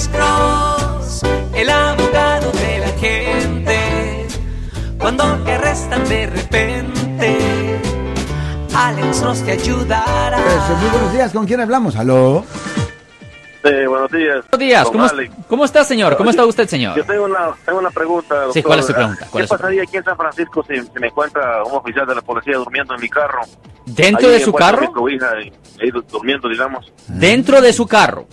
Alex Cross, el abogado de la gente. Cuando te arrestan de repente, Alex Cross te ayudará. Eso, muy buenos días, ¿con quién hablamos? ¿Aló? Sí, buenos días. Buenos días, ¿cómo. ¿cómo está, señor? ¿Cómo está usted, señor? Yo tengo una, tengo una pregunta. Doctor. Sí, ¿cuál es su pregunta? ¿Cuál ¿Qué es su pasaría aquí en San Francisco si, si me encuentra un oficial de la policía durmiendo en mi carro? ¿Dentro Ahí de su carro? Mi cobija y, ahí durmiendo, digamos. Dentro de su carro.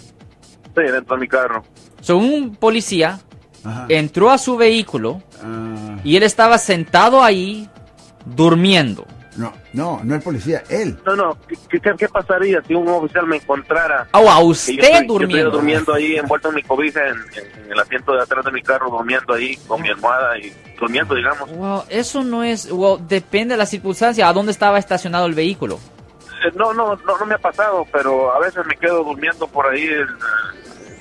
Sí, dentro de mi carro. So, un policía Ajá. entró a su vehículo Ah, y él estaba sentado ahí durmiendo. no, no, no el policía, él. No, no, ¿qué, qué, qué pasaría si un oficial me encontrara? Oh, a que yo usted estoy- yo estoy durmiendo. durmiendo ahí, envuelto en mi cobija, en, en- en el asiento de atrás de mi carro, durmiendo ahí con mi almohada y durmiendo, digamos. Wow, eso no es, wow, depende de la circunstancia, a dónde estaba estacionado el vehículo. Eh, No, no, no, no me ha pasado, pero a veces me quedo durmiendo por ahí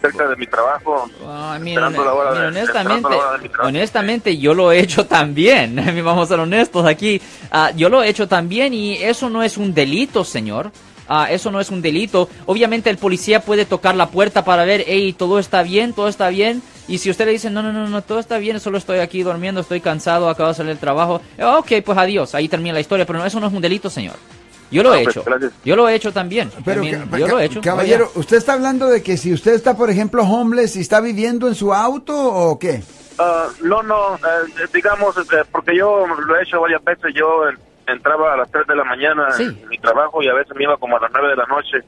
cerca de mi trabajo. Ay, mira, Esperando la hora mira, de- honestamente, esperando la hora de mi trabajo. honestamente yo lo he hecho también. Vamos a ser honestos aquí. Ah, yo lo he hecho también y eso no es un delito, señor. Ah, eso no es un delito. Obviamente el policía puede tocar la puerta para ver, hey, todo está bien, todo está bien. Y si usted le dice, no, no, no, no, todo está bien, solo estoy aquí durmiendo, estoy cansado, acabo de salir del trabajo. Ok, pues adiós, ahí termina la historia. Pero no, eso no es un delito, señor. Yo lo Ah, he pues, hecho. gracias. Yo lo he hecho también. Pero, También, ca- yo lo he hecho. caballero, ¿usted está hablando de que si usted está, por ejemplo, homeless y está viviendo en su auto o qué? Ah, no, no, eh, digamos, eh, porque yo lo he hecho varias veces, yo eh, entraba a las 3 de la mañana Sí. en mi trabajo y a veces me iba como a las 9 de la noche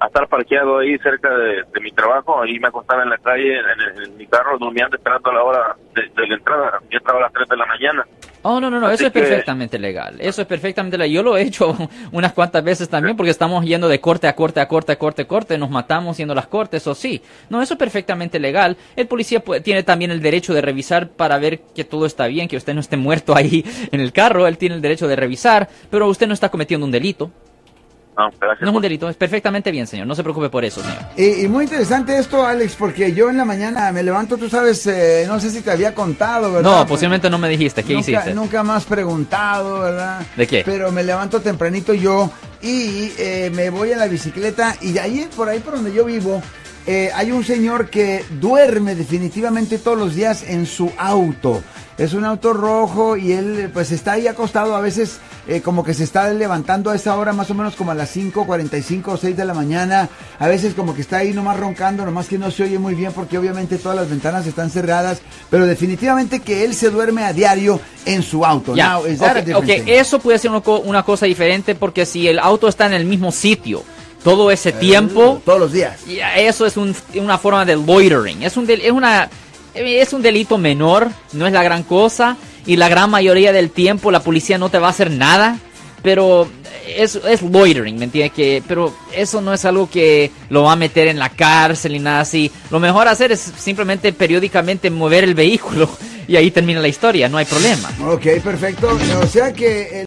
a estar parqueado ahí cerca de, de mi trabajo, ahí me acostaba en la calle, en, el- en mi carro, durmiendo, esperando la hora de, de la entrada, yo entraba a las 3 de la mañana. Oh, no, no, no, Así eso es perfectamente legal. Eso es perfectamente legal. Yo lo he hecho unas cuantas veces también porque estamos yendo de corte a corte a corte a corte a corte, nos matamos yendo a las cortes, o sí. No, eso es perfectamente legal. El policía tiene también el derecho de revisar para ver que todo está bien, que usted no esté muerto ahí en el carro. Él tiene el derecho de revisar, pero usted no está cometiendo un delito. No, gracias. No es un delito, es perfectamente bien, señor. No se preocupe por eso, señor. Y, y muy interesante esto, Alex, porque yo en la mañana me levanto, tú sabes, eh, no sé si te había contado, ¿verdad? No, posiblemente no me dijiste. ¿Qué nunca, hiciste? Nunca más preguntado, ¿verdad? ¿De qué? Pero me levanto tempranito yo y eh, me voy a la bicicleta y ahí, por ahí por donde yo vivo, eh, hay un señor que duerme definitivamente todos los días en su auto. Es un auto rojo y él pues está ahí acostado, a veces eh, como que se está levantando a esa hora más o menos como a las 5.45 o 6 de la mañana, a veces como que está ahí nomás roncando, nomás que no se oye muy bien porque obviamente todas las ventanas están cerradas, pero definitivamente que él se duerme a diario en su auto. Ya, Now, is that a ok, different ok, thing? eso puede ser una, co- una cosa diferente porque si el auto está en el mismo sitio todo ese tiempo, Todos los días. y eso es un- una forma de loitering. Es un, es, una, es un delito menor, no es la gran cosa. Y la gran mayoría del tiempo la policía no te va a hacer nada. Pero es, es loitering, ¿me entiendes? Que, pero eso no es algo que lo va a meter en la cárcel y nada así. Lo mejor hacer es simplemente periódicamente mover el vehículo y ahí termina la historia, no hay problema. Ok, perfecto. O sea que...